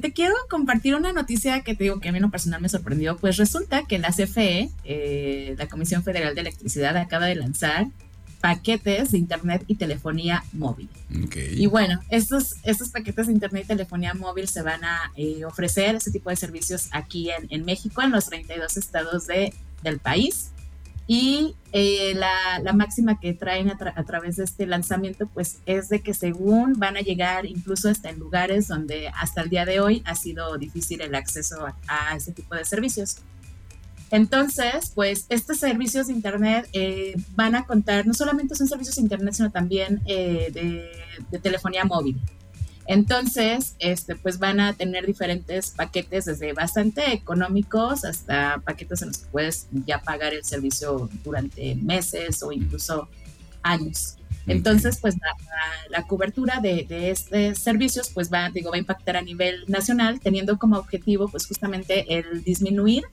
te quiero compartir una noticia que te digo que a mí en lo personal me sorprendió. Pues resulta que la CFE, eh, la Comisión Federal de Electricidad, acaba de lanzar paquetes de internet y telefonía móvil. Y bueno, estos, estos paquetes de internet y telefonía móvil se van a eh, ofrecer ese tipo de servicios aquí en, en, México, en los 32 estados de, del país. Y eh, la, máxima que traen a, través de este lanzamiento, pues es de que según van a llegar incluso hasta en lugares donde hasta el día de hoy ha sido difícil el acceso a, a ese tipo de servicios. Entonces, pues estos servicios de Internet eh, van a contar, no solamente son servicios de Internet, sino también eh, de, telefonía móvil. Entonces, este, pues van a tener diferentes paquetes, desde bastante económicos hasta paquetes en los que puedes ya pagar el servicio durante meses o incluso años. Entonces, pues la, la, la cobertura de, de, estos servicios, pues va, digo, va a impactar a nivel nacional, teniendo como objetivo, pues justamente el disminuir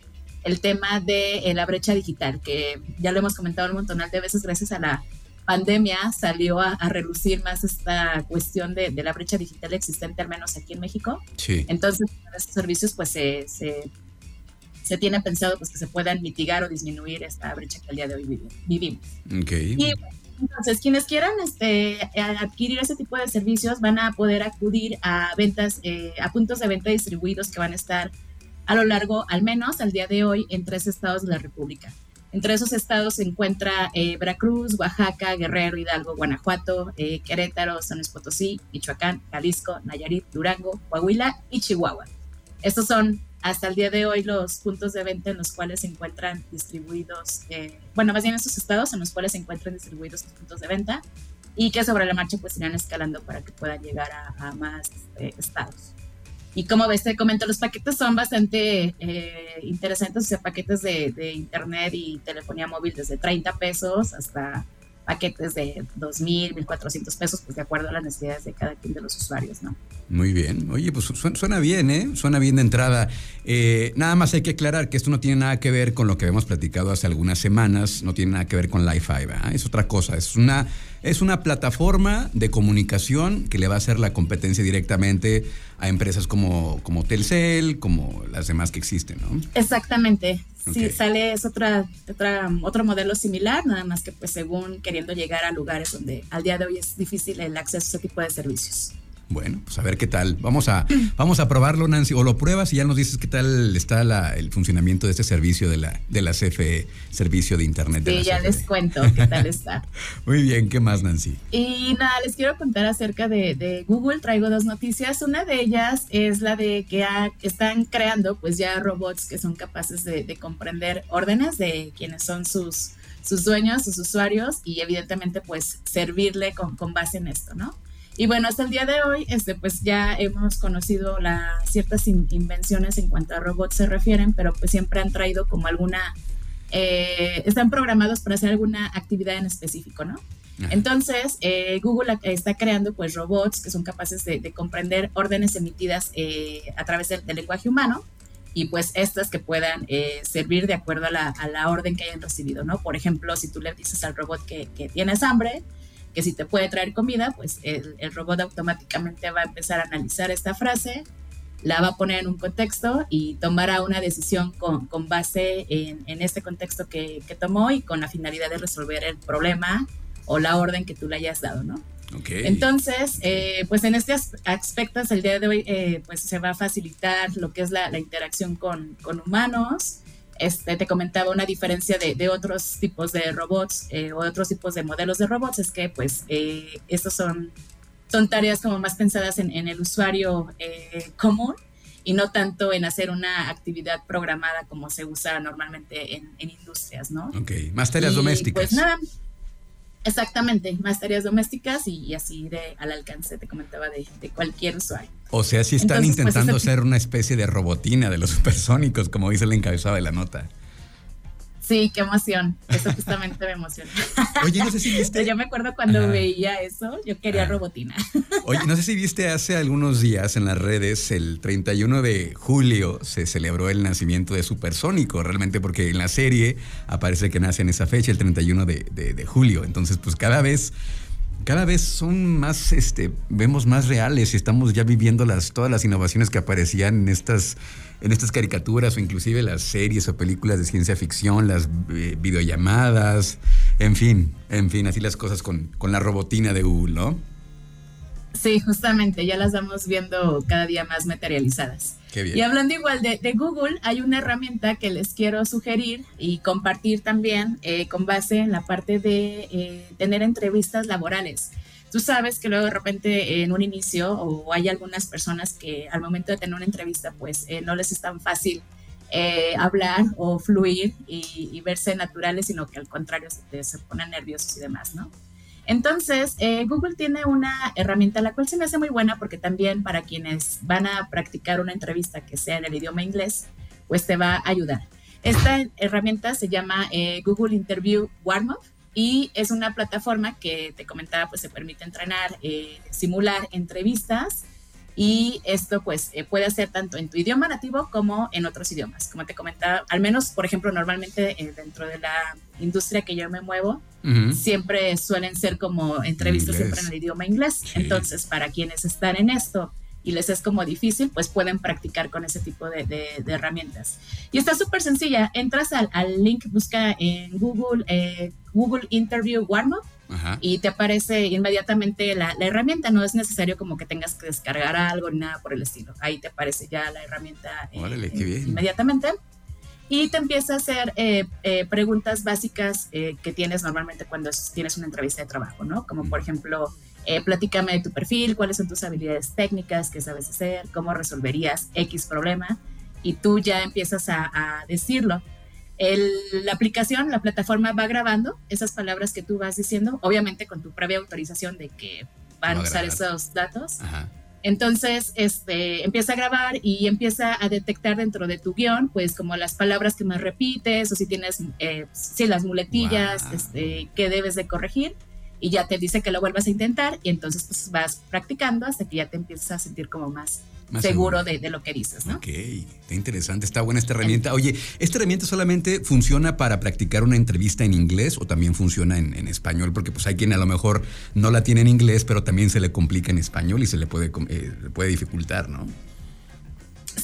el tema de eh, la brecha digital, que ya lo hemos comentado un montón de veces, gracias a la pandemia salió a, a relucir más esta cuestión de, de, la brecha digital existente, al menos aquí en México. Sí. Entonces, estos servicios, pues se, se, se, tiene pensado pues, que se puedan mitigar o disminuir esta brecha que al día de hoy vivimos. Okay. Y entonces, quienes quieran este, adquirir ese tipo de servicios van a poder acudir a ventas, eh, a puntos de venta distribuidos que van a estar a lo largo, al menos al día de hoy, en tres estados de la República. Entre esos estados se encuentra eh, Veracruz, Oaxaca, Guerrero, Hidalgo, Guanajuato, eh, Querétaro, San Luis Potosí, Michoacán, Jalisco, Nayarit, Durango, Coahuila y Chihuahua. Estos son hasta el día de hoy los puntos de venta en los cuales se encuentran distribuidos, eh, bueno, más bien esos estados en los cuales se encuentran distribuidos los puntos de venta y que sobre la marcha pues irán escalando para que puedan llegar a, más estados. Y como ves, te comento, los paquetes son bastante eh, interesantes, o sea, paquetes de, de, internet y telefonía móvil desde 30 pesos hasta paquetes de 2.000, 1.400 pesos, pues de acuerdo a las necesidades de cada quien de los usuarios, ¿no? Muy bien. Oye, pues suena bien, ¿eh? Suena bien de entrada. Eh, nada más hay que aclarar que esto no tiene nada que ver con lo que habíamos platicado hace algunas semanas, no tiene nada que ver con Li-Fi, ¿verdad? Es otra cosa, es una, es una plataforma de comunicación que le va a hacer la competencia directamente a empresas como, como Telcel, como las demás que existen, ¿no? Exactamente. Okay. Sí, sale es otra, otra, otro modelo similar, nada más que pues según queriendo llegar a lugares donde al día de hoy es difícil el acceso a ese tipo de servicios. Bueno, pues a ver qué tal. Vamos a, vamos a probarlo, Nancy, o lo pruebas y ya nos dices qué tal está la, el funcionamiento de este servicio de la, de la CFE, servicio de Internet. Sí, de la ya CFE. les cuento qué tal está. Muy bien, ¿qué más, Nancy? Y nada, les quiero contar acerca de, de Google. Traigo dos noticias. Una de ellas es la de que ha, están creando pues ya robots que son capaces de, de comprender órdenes de quienes son sus, sus dueños, sus usuarios y evidentemente pues servirle con, con base en esto, ¿no? Y bueno, hasta el día de hoy, este, pues ya hemos conocido la, ciertas in, invenciones en cuanto a robots se refieren, pero pues siempre han traído como alguna, eh, están programados para hacer alguna actividad en específico, ¿no? Entonces, eh, Google está creando pues robots que son capaces de, de comprender órdenes emitidas eh, a través del, del, lenguaje humano y pues estas que puedan servir de acuerdo a la, a la, orden que hayan recibido, ¿no? Por ejemplo, si tú le dices al robot que, que tienes hambre, que si te puede traer comida, pues el, el, robot automáticamente va a empezar a analizar esta frase, la va a poner en un contexto y tomará una decisión con, con base en, en, este contexto que, que, tomó y con la finalidad de resolver el problema o la orden que tú le hayas dado, ¿no? Okay. Entonces, eh, pues en este aspecto, el día de hoy, eh, pues se va a facilitar lo que es la, la interacción con, con humanos, este, te comentaba una diferencia de, de otros tipos de robots eh, o otros tipos de modelos de robots es que pues eh, estos son, son tareas como más pensadas en, en el usuario eh, común y no tanto en hacer una actividad programada como se usa normalmente en, en industrias, ¿no? Ok, más tareas y, domésticas. Pues nada, Exactamente, más tareas domésticas y, así de al alcance, te comentaba, de, de cualquier usuario. O sea, si están Entonces, intentando pues, ser una especie de robotina de los supersónicos, como dice el encabezado de la nota. Sí, qué emoción. Eso justamente me emociona. Oye, no sé si viste. Yo me acuerdo cuando veía eso, yo quería Ajá. robotina. Oye, no sé si viste hace algunos días en las redes, el 31 de julio se celebró el nacimiento de Supersónico, realmente porque en la serie aparece que nace en esa fecha, el 31 de, de, de julio. Entonces, pues cada vez cada vez son más, este, vemos más reales y estamos ya viviendo las, todas las innovaciones que aparecían en estas, en estas caricaturas o inclusive las series o películas de ciencia ficción, las eh, videollamadas, en fin, en fin, así las cosas con, con la robotina de Google, ¿no? Sí, justamente, ya las vamos viendo cada día más materializadas. Y hablando igual de, Google, hay una herramienta que les quiero sugerir y compartir también eh, con base en la parte de eh, tener entrevistas laborales. Tú sabes que luego de repente en un inicio o hay algunas personas que al momento de tener una entrevista pues eh, no les es tan fácil hablar o fluir y, verse naturales, sino que al contrario se, se ponen nerviosos y demás, ¿no? Entonces, eh, Google tiene una herramienta la cual se me hace muy buena porque también para quienes van a practicar una entrevista que sea en el idioma inglés, pues te va a ayudar. Esta herramienta se llama eh, Google Interview Warm-Up y es una plataforma que te comentaba, pues se permite entrenar, eh, simular entrevistas y esto pues eh, puede hacer tanto en tu idioma nativo como en otros idiomas. Como te comentaba, al menos, por ejemplo, normalmente eh, dentro de la industria que yo me muevo, siempre suelen ser como entrevistas siempre en el idioma inglés. Entonces, para quienes están en esto y les es como difícil, pues pueden practicar con ese tipo de, herramientas. Y está súper sencilla. Entras al, link, busca en Google, eh, Google Interview Y te aparece inmediatamente la, herramienta. No es necesario como que tengas que descargar algo ni nada por el estilo. Ahí te aparece ya la herramienta eh, eh, inmediatamente. Y te empieza a hacer eh, preguntas básicas que tienes normalmente cuando tienes una entrevista de trabajo, ¿no? Como por ejemplo, platícame de tu perfil, cuáles son tus habilidades técnicas, qué sabes hacer, cómo resolverías X problema. Y tú ya empiezas a decirlo la aplicación, la plataforma va grabando esas palabras que tú vas diciendo, obviamente con tu previa autorización de que van a usar esos datos. Entonces, este, empieza a grabar y empieza a detectar dentro de tu guion, pues como las palabras que más repites o si tienes, eh, si las muletillas, este, que debes de corregir y ya te dice que lo vuelvas a intentar y entonces pues vas practicando hasta que ya te empiezas a sentir como más seguro, De, lo que dices, ¿no? Ok, está interesante, está buena esta herramienta. Oye, ¿esta herramienta solamente funciona para practicar una entrevista en inglés o también funciona en, español? Porque pues hay quien a lo mejor no la tiene en inglés, pero también se le complica en español y se le puede, eh, puede dificultar, ¿no?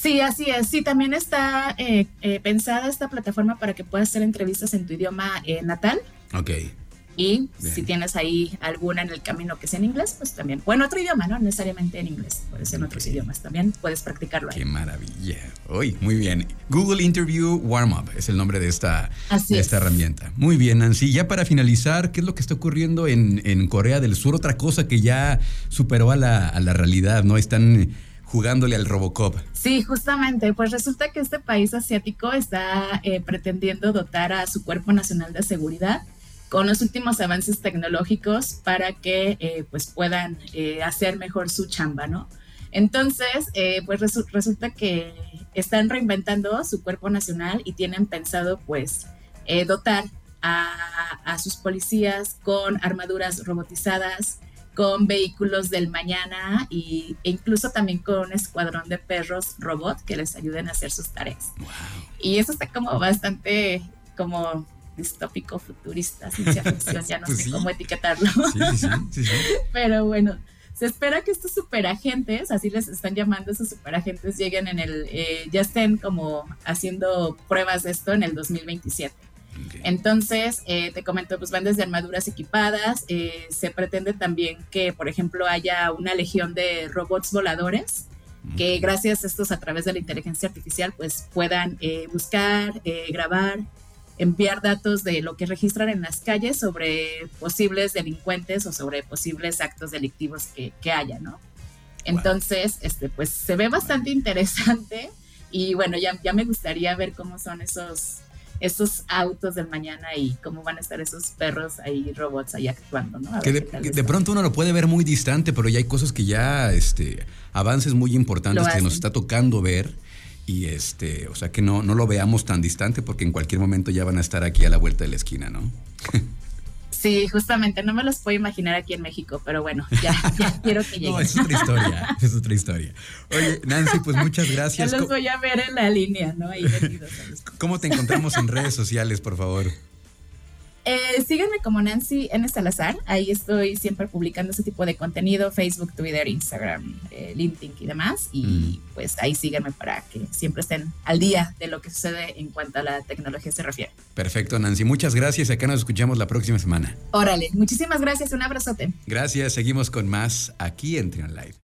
Sí, así es. Sí, también está eh, eh, pensada esta plataforma para que puedas hacer entrevistas en tu idioma natal. Ok. Y si tienes ahí alguna en el camino que sea en inglés, pues también. O en otro idioma, ¿no? Necesariamente en inglés, puede ser en otros idiomas también, puedes practicarlo ahí. Qué maravilla. Uy, muy bien. Google Interview Warm Up es el nombre de esta, esta herramienta. Muy bien, Nancy. Ya para finalizar, ¿qué es lo que está ocurriendo en, en Corea del Sur? Otra cosa que ya superó a la, a la realidad, ¿no? Están jugándole al Robocop. Sí, justamente, pues resulta que este país asiático está eh, pretendiendo dotar a su Cuerpo Nacional de Seguridad con los últimos avances tecnológicos para que eh, pues puedan eh, hacer mejor su chamba, ¿no? Entonces, eh, pues resulta que están reinventando su cuerpo nacional y tienen pensado pues dotar a, sus policías con armaduras robotizadas, con vehículos del mañana y, e incluso también con un escuadrón de perros robot que les ayuden a hacer sus tareas. Y eso está como bastante como distópico, futurista, ciencia ficción, ya no pues sé cómo etiquetarlo. Pero bueno, se espera que estos superagentes, así les están llamando esos superagentes, lleguen en el, eh, ya estén como haciendo pruebas de esto en el 2027. Entonces, eh, te comento, pues van desde armaduras equipadas, eh, se pretende también que, por ejemplo, haya una legión de robots voladores que gracias a estos a través de la inteligencia artificial pues puedan buscar, grabar, enviar datos de lo que registran en las calles sobre posibles delincuentes o sobre posibles actos delictivos que, que haya, ¿no? Entonces, este, pues se ve bastante interesante y bueno, ya, ya me gustaría ver cómo son esos, esos autos del mañana y cómo van a estar esos perros ahí, robots ahí actuando, ¿no? Que de, pronto uno lo puede ver muy distante, pero ya hay cosas que ya, este, avances muy importantes que nos está tocando ver y este, o sea que no, no lo veamos tan distante porque en cualquier momento ya van a estar aquí a la vuelta de la esquina, ¿no? Sí, justamente, no me los puedo imaginar aquí en México, pero bueno, ya, quiero que lleguen. No, es otra historia, es otra historia. Oye, Nancy, pues muchas gracias. Ya los voy a ver en la línea, ¿no? Ahí ¿Cómo te encontramos en redes sociales, por favor? Eh, síganme como Nancy N. Salazar. Ahí estoy siempre publicando ese tipo de contenido: Facebook, Twitter, Instagram, eh, LinkedIn y demás. Y mm. pues ahí síganme para que siempre estén al día de lo que sucede en cuanto a la tecnología se refiere. Perfecto, Nancy. Muchas gracias. Acá nos escuchamos la próxima semana. Órale, muchísimas gracias. Un abrazote. Gracias. Seguimos con más aquí en Trion Live.